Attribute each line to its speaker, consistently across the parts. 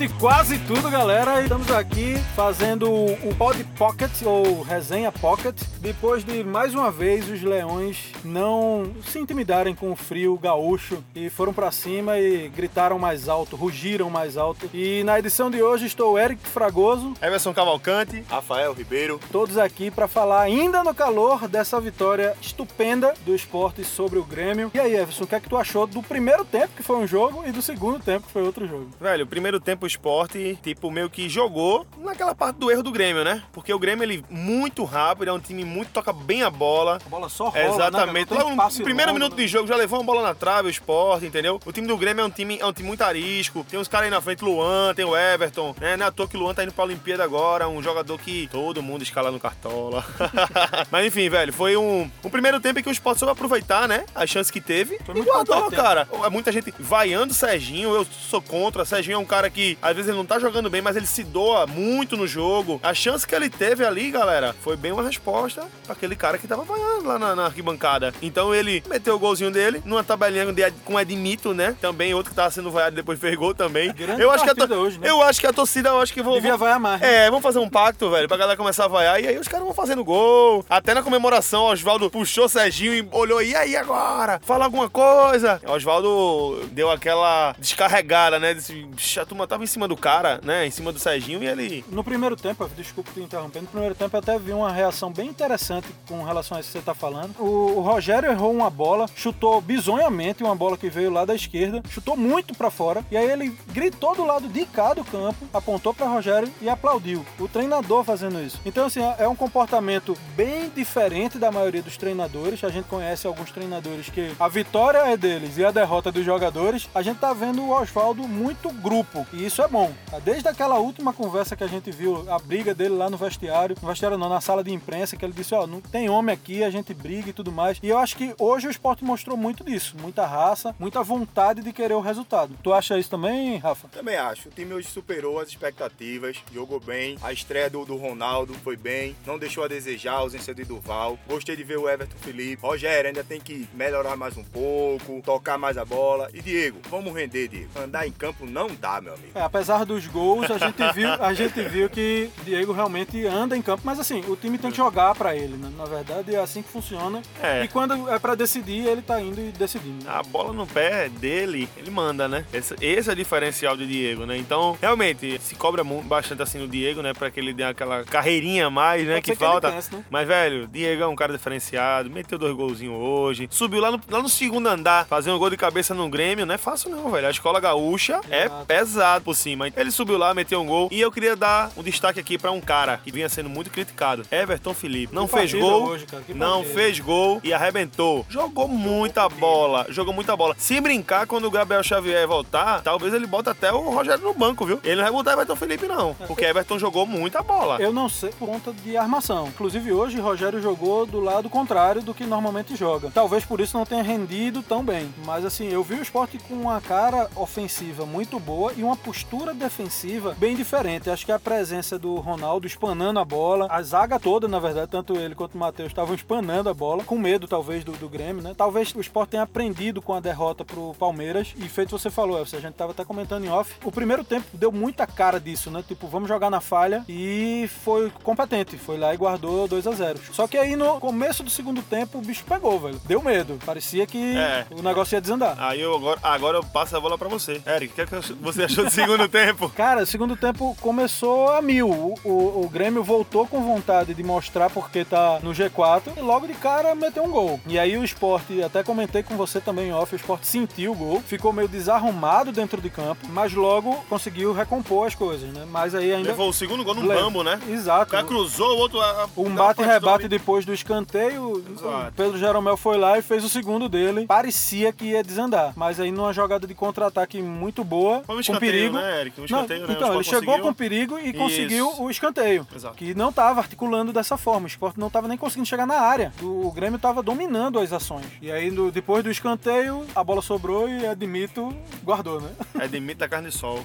Speaker 1: Esporte quase tudo, galera. Estamos aqui fazendo o Pod Pocket ou Resenha Pocket. Depois de mais uma vez os leões não se intimidarem com o frio gaúcho e foram pra cima e gritaram mais alto, rugiram mais alto. E na edição de hoje estou Eric Fragoso,
Speaker 2: Everson Cavalcante, Rafael Ribeiro.
Speaker 1: todos aqui para falar ainda no calor dessa vitória estupenda do esporte sobre o Grêmio. E aí, Everson, o que é que tu achou do primeiro tempo que foi um jogo e do segundo tempo que foi outro jogo?
Speaker 2: Velho, o primeiro tempo esporte, tipo, meio que jogou naquela parte do erro do Grêmio, né? Porque o Grêmio, ele muito rápido, é um time muito, toca bem a bola.
Speaker 1: A bola só rola,
Speaker 2: Exatamente.
Speaker 1: Né,
Speaker 2: Logo no primeiro minuto de jogo já levou uma bola na trave, o esporte, entendeu? O time do Grêmio é um time, é um time muito arisco. Tem uns caras aí na frente, Luan, tem o Everton, né? Não é à toa que o Luan tá indo pra Olimpíada agora, um jogador que todo mundo escala no cartola. Mas enfim, velho, foi um, um primeiro tempo em que o esporte soube aproveitar, né? As chances que teve.
Speaker 1: Foi
Speaker 2: e
Speaker 1: muito
Speaker 2: guardou, cara. É muita gente vaiando o Serginho, eu sou contra. Serginho é um cara que às vezes ele não tá jogando bem, mas ele se doa muito no jogo. A chance que ele teve ali, galera, foi bem uma resposta pra aquele cara que tava vaiando lá na, na arquibancada. Então ele meteu o golzinho dele numa tabelinha de, com Edmito, né? Também outro que tava sendo vaiado depois fez gol também.
Speaker 1: Grande
Speaker 2: eu acho que a to-
Speaker 1: hoje, né?
Speaker 2: eu acho que a torcida, eu acho que vou
Speaker 1: Devia vaiar mais. né?
Speaker 2: é, vamos fazer um pacto, velho, pra galera começar a vaiar. E aí os caras vão fazendo gol. Até na comemoração, o Oswaldo puxou o Serginho e olhou, e aí agora? Fala alguma coisa. O Oswaldo deu aquela descarregada, né? Disse, "Bicho, a turma tava em cima do cara, né? Em cima do Serginho e ele...
Speaker 1: No primeiro tempo, desculpa te interromper, no primeiro tempo eu até vi uma reação bem interessante com relação a isso que você tá falando. O, o Rogério errou uma bola, chutou bizonhamente uma bola que veio lá da esquerda, chutou muito pra fora, e aí ele gritou do lado de cá do campo, apontou pra Rogério e aplaudiu. O treinador fazendo isso. Então, assim, é um comportamento bem diferente da maioria dos treinadores. A gente conhece alguns treinadores que a vitória é deles e a derrota dos jogadores. A gente tá vendo o Oswaldo muito grupo, e isso é bom. Desde aquela última conversa que a gente viu, a briga dele lá no vestiário, no vestiário não, na sala de imprensa, que ele disse, ó, não tem homem aqui, a gente briga e tudo mais. E eu acho que hoje o esporte mostrou muito disso, muita raça, muita vontade de querer o resultado. Tu acha isso também, Rafa?
Speaker 3: Também acho. O time hoje superou as expectativas, jogou bem. A estreia do, do Ronaldo foi bem, não deixou a desejar a ausência de Duval. Gostei de ver o Everton Felipe. Rogério ainda tem que melhorar mais um pouco, tocar mais a bola. E Diego, vamos render, Diego. Andar em campo não dá, meu amigo.
Speaker 1: É, apesar dos gols, a gente viu, a gente viu que Diego realmente anda em campo, mas assim, o time tem que jogar pra ele, né? Na verdade, é assim que funciona.
Speaker 2: É.
Speaker 1: E quando é pra decidir, ele tá indo e decidindo.
Speaker 2: A bola no pé dele, ele manda, né? Esse, esse é o diferencial do Diego, né? Então, realmente, se cobra bastante assim no Diego, né? Pra que ele dê aquela carreirinha a mais, né?
Speaker 1: Pode
Speaker 2: Que
Speaker 1: ser que
Speaker 2: falta.
Speaker 1: canse, né?
Speaker 2: Mas, velho, Diego é um cara diferenciado, meteu dois golzinhos hoje, subiu lá no, lá no segundo andar, fazer um gol de cabeça no Grêmio, não é fácil não, velho. A escola gaúcha é
Speaker 1: Exato.
Speaker 2: pesado por cima. Ele subiu lá, meteu um gol. E eu queria dar um destaque aqui pra um cara que vinha sendo muito criticado, Everton Felipe. Não
Speaker 1: Que
Speaker 2: fez gol,
Speaker 1: hoje,
Speaker 2: não
Speaker 1: partida.
Speaker 2: fez gol e arrebentou. Jogou muita bola, jogou muita bola. Se brincar, quando o Gabriel Xavier voltar, talvez ele bota até o Rogério no banco, viu? Ele não vai botar Everton Felipe, não. Porque Everton jogou muita bola.
Speaker 1: Eu não sei por conta de armação. Inclusive hoje Rogério jogou do lado contrário do que normalmente joga. Talvez por isso não tenha rendido tão bem. Mas assim, eu vi o esporte com uma cara ofensiva muito boa e uma postura defensiva bem diferente. Acho que a presença do Ronaldo espanando a bola, a zaga toda, na verdade, tanto ele quanto o Matheus estavam espanando a bola, com medo talvez do, do Grêmio, né? Talvez o esporte tenha aprendido com a derrota pro Palmeiras e feito você falou, Elcio, a gente tava até comentando em off. O primeiro tempo deu muita cara disso, né? Tipo, vamos jogar na falha e foi competente, foi lá e guardou 2 a 0 Só que aí no começo do segundo tempo o bicho pegou, velho. Deu medo. Parecia que
Speaker 2: É.
Speaker 1: o negócio ia desandar.
Speaker 2: Aí eu agora, agora eu passo a bola pra você. Eric, o que, é que você achou do segundo tempo?
Speaker 1: Cara, o segundo tempo começou a mil. O, o- o Grêmio voltou com vontade de mostrar porque tá no G4 e logo de cara meteu um gol. E aí o esporte, até comentei com você também off, o esporte sentiu o gol, ficou meio desarrumado dentro de campo, mas logo conseguiu recompor as coisas, né? Mas aí ainda.
Speaker 2: Levou o segundo gol no
Speaker 1: Le-
Speaker 2: bambo, né? O
Speaker 1: Exato.
Speaker 2: cara cruzou, o outro... a-
Speaker 1: Um
Speaker 2: deu uma
Speaker 1: bate e
Speaker 2: partida
Speaker 1: rebate
Speaker 2: ali.
Speaker 1: depois do escanteio.
Speaker 2: Exato.
Speaker 1: O Pedro Jeromel foi lá e fez o segundo dele. Parecia que ia desandar. Mas aí numa jogada de contra-ataque muito boa, com perigo.
Speaker 2: né, Eric? Um
Speaker 1: Não,
Speaker 2: escanteio, né? O
Speaker 1: então, ele chegou com perigo e
Speaker 2: Isso.
Speaker 1: conseguiu o escanteio.
Speaker 2: Exato.
Speaker 1: Que não estava articulando dessa forma. O esporte não estava nem conseguindo chegar na área. O, Grêmio estava dominando as ações. E aí, no- depois do escanteio, a bola sobrou e Admito guardou, né?
Speaker 2: Edmilson da carne de sol.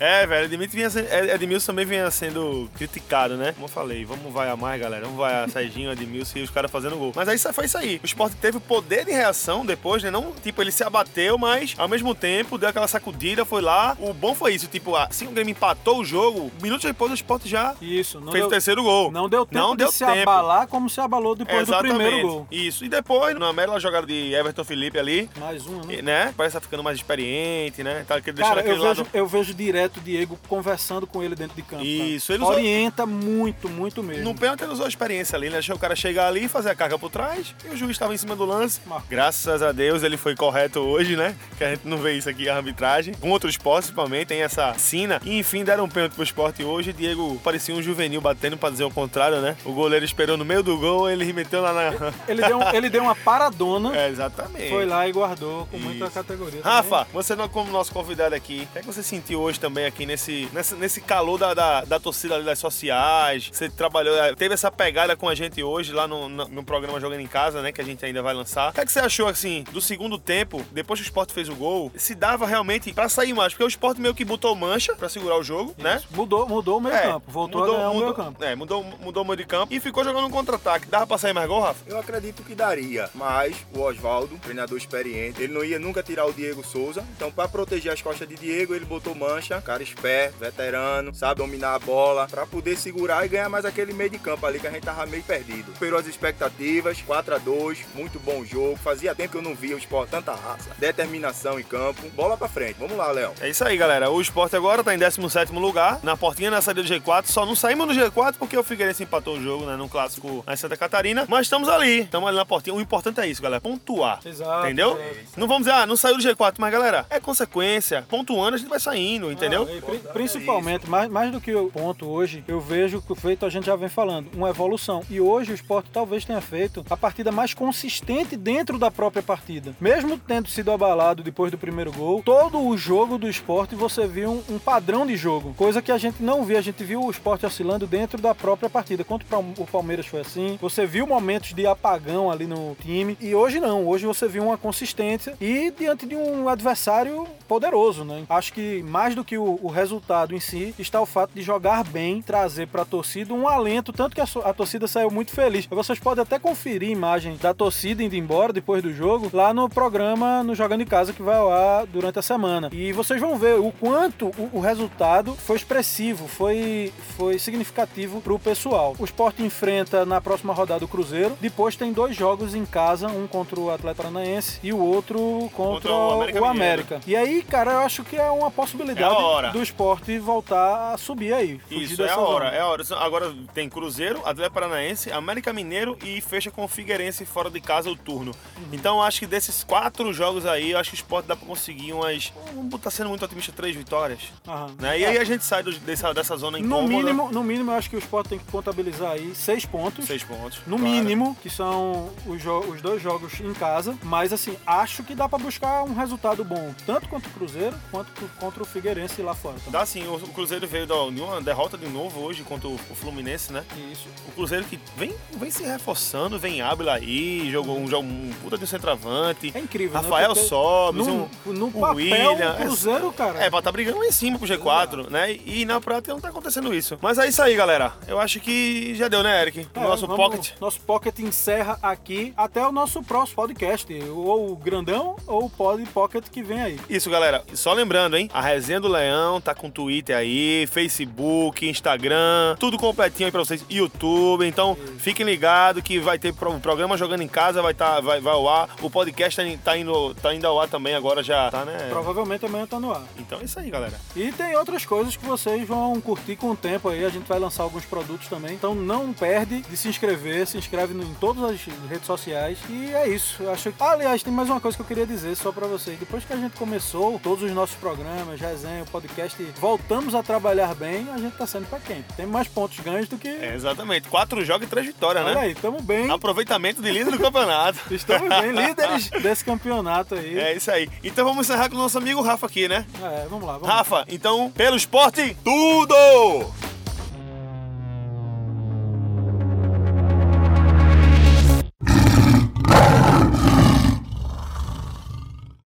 Speaker 2: É, velho, Edmilson, vinha Edmilson também vinha sendo criticado, né? Como eu falei, vamos vaiar mais, galera. Vamos vaiar Serginho, Edmilson e os caras fazendo gol. Mas aí foi isso aí. O Sport teve o poder de reação depois, né? Não, tipo, ele se abateu, mas ao mesmo tempo deu aquela sacudida, foi lá. O bom foi isso, tipo, assim o Grêmio empatou o jogo, minutos depois o Sport já
Speaker 1: Isso,
Speaker 2: fez
Speaker 1: deu,
Speaker 2: o terceiro gol.
Speaker 1: não deu tempo
Speaker 2: Não
Speaker 1: de
Speaker 2: deu
Speaker 1: se
Speaker 2: tempo.
Speaker 1: abalar como se abalou depois do primeiro gol.
Speaker 2: Isso. E depois, na bela jogada de Everton Felipe ali,
Speaker 1: Mais uma, né?
Speaker 2: né? Parece que tá ficando mais experiente, né? Tá deixando
Speaker 1: Cara,
Speaker 2: aquele
Speaker 1: eu vejo,
Speaker 2: lado.
Speaker 1: eu vejo direto o Diego conversando com ele dentro de campo. cara.
Speaker 2: Isso, ele usou-
Speaker 1: Orienta muito, muito mesmo.
Speaker 2: No pênalti ele usou a experiência ali, né? Deixou o cara chegar ali, fazer a carga por trás e o juiz estava em cima do lance.
Speaker 1: Marcou.
Speaker 2: Graças a Deus ele foi correto hoje, né? Que a gente não vê isso aqui, a arbitragem. Com outros esportes, principalmente, tem essa sina. E enfim, deram um pênalti pro esporte hoje. Diego parecia um juvenil batendo pra dizer o contrário, né? O goleiro esperou no meio do gol, ele meteu lá na.
Speaker 1: Ele deu, um- ele deu uma paradona,
Speaker 2: É, exatamente.
Speaker 1: foi lá e guardou com muita
Speaker 2: Isso.
Speaker 1: categoria.
Speaker 2: Rafa, você não como nosso convidado aqui, o que, é que você sentiu hoje também aqui nesse, nesse, nesse calor da, da, da torcida ali das sociais? Você trabalhou, eh, teve essa pegada com a gente hoje lá no, no, no programa Jogando em Casa, né? Que a gente ainda vai lançar. O que, é que você achou, assim, do segundo tempo, depois que o Sport fez o gol, se dava realmente pra sair mais? Porque o Sport meio que botou mancha pra segurar o jogo, né?
Speaker 1: Isso. Mudou, mudou o meio
Speaker 2: É,
Speaker 1: campo, voltou a ganhar o meio campo.
Speaker 2: É, mudou, mudou o meio de campo e ficou jogando um contra-ataque. Dava pra sair mais gol, Rafa?
Speaker 3: Eu acredito que daria, mas o Oswaldo, treinador experiente, ele não ia nunca tirar o Diego Souza. Então, para proteger as costas de Diego, ele botou mancha, cara esperto, veterano, sabe dominar a bola, para poder segurar e ganhar mais aquele meio de campo ali que a gente tava meio perdido. Superou as expectativas, 4 a 2 muito bom jogo. Fazia tempo que eu não via o esporte tanta raça, determinação em campo. Bola para frente. Vamos lá, Léo.
Speaker 2: É isso aí, galera. O Sport agora tá em 17 lugar, na portinha na saída do G4. Só não saímos do G4 porque o Figueirense empatou o jogo, né? Num clássico lá em Santa Catarina. Mas estamos ali. Estamos ali na portinha. O importante é isso, galera. Pontuar.
Speaker 1: Exato,
Speaker 2: Entendeu?
Speaker 1: é.
Speaker 2: Não vamos dizer, ah, não saiu do G4, mas galera, é consequência. Pontuando, a gente vai saindo, entendeu?
Speaker 1: Ah, pri- principalmente, mais, mais do que o ponto hoje, eu vejo que o feito a gente já vem falando, uma evolução. E hoje o esporte talvez tenha feito a partida mais consistente dentro da própria partida. Mesmo tendo sido abalado depois do primeiro gol, todo o jogo do esporte você viu um, um padrão de jogo. Coisa que a gente não via. A gente viu o esporte oscilando dentro da própria partida. Contra o Palme- o Palmeiras foi assim. Você viu momentos de apagão ali no time. E hoje não. Hoje você viu uma consistência e diante de um adversário poderoso, né? Acho que mais do que o, o resultado em si está o fato de jogar bem, trazer para a torcida um alento, tanto que a, a torcida saiu muito feliz. Vocês podem até conferir imagem da torcida indo embora depois do jogo lá no programa no Jogando em Casa que vai ar durante a semana. E vocês vão ver o quanto o, o resultado foi expressivo, foi, foi significativo para o pessoal. O Sport enfrenta na próxima rodada o Cruzeiro, depois tem dois jogos em casa, um contra o Atlético Paranaense e o outro contra,
Speaker 2: Contra o
Speaker 1: o
Speaker 2: América
Speaker 1: América. E aí, cara, eu acho que é uma possibilidade
Speaker 2: É
Speaker 1: do esporte voltar a subir aí.
Speaker 2: Isso, é a hora,
Speaker 1: zona.
Speaker 2: é a hora. Agora tem Cruzeiro, Atlético Paranaense, América Mineiro e fecha com o Figueirense fora de casa o turno.
Speaker 1: Uhum.
Speaker 2: Então eu acho que desses quatro jogos aí, eu acho que o Sport dá pra conseguir umas. Vamos botar sendo muito otimista, três vitórias.
Speaker 1: Aham.
Speaker 2: Né? E aí a gente sai do- dessa, dessa zona
Speaker 1: No
Speaker 2: incômoda.
Speaker 1: mínimo, no mínimo, eu acho que o Sport tem que contabilizar aí seis pontos.
Speaker 2: Seis pontos.
Speaker 1: No
Speaker 2: claro.
Speaker 1: mínimo, que são os, os dois jogos em casa. Mas, assim, acho que dá pra buscar um resultado bom, tanto contra o Cruzeiro, quanto co- contra o Figueirense lá fora. também.
Speaker 2: Dá sim, o o Cruzeiro veio da- de uma derrota de novo hoje contra o o Fluminense, né?
Speaker 1: Isso.
Speaker 2: O Cruzeiro que vem, vem se reforçando, vem Ábila aí, jogou um, jogo, um puta de um centroavante.
Speaker 1: É incrível, né?
Speaker 2: Rafael
Speaker 1: Porque
Speaker 2: Sobes,
Speaker 1: No,
Speaker 2: um,
Speaker 1: no
Speaker 2: o
Speaker 1: papel,
Speaker 2: William,
Speaker 1: o Cruzeiro, cara.
Speaker 2: É, pra tá brigando lá em cima pro G4, né? E na prática não tá acontecendo isso. Mas é isso aí, galera. Eu acho que já deu, né, Eric? O
Speaker 1: É,
Speaker 2: nosso
Speaker 1: vamos-
Speaker 2: pocket.
Speaker 1: Nosso pocket encerra aqui até o nosso próximo podcast. Ou o grandão ou o pod pocket que vem aí.
Speaker 2: Isso, galera. Só lembrando, hein? A Resenha do Leão tá com Twitter aí, Facebook, Instagram, tudo completinho aí pra vocês. YouTube. Então, fiquem ligados que vai ter pro- programa Jogando em Casa, vai, tá, vai, vai ao ar. O podcast tá, tá indo, tá indo ao ar também agora, já tá, né?
Speaker 1: Provavelmente amanhã tá no ar.
Speaker 2: Então é isso aí, galera.
Speaker 1: E tem outras coisas que vocês vão curtir com o tempo aí. A gente vai lançar alguns produtos também. Então não perde de se inscrever. Se inscreve em todas as redes sociais. E é isso. Eu acho que... Aliás, tem mais uma coisa que eu queria dizer só pra vocês. Depois que a gente começou todos os nossos programas, resenha, podcast, voltamos a trabalhar bem, a gente tá sendo pra quem? Tem mais pontos ganhos do que...
Speaker 2: É, exatamente. Quatro jogos e três vitórias,
Speaker 1: Olha
Speaker 2: né?
Speaker 1: aí, tamo bem.
Speaker 2: Aproveitamento de líder do campeonato.
Speaker 1: Estamos bem, líderes desse campeonato aí.
Speaker 2: É isso aí. Então vamos encerrar com o nosso amigo Rafa aqui, né?
Speaker 1: É, vamos lá, vamos lá.
Speaker 2: Rafa, então, pelo esporte, tudo!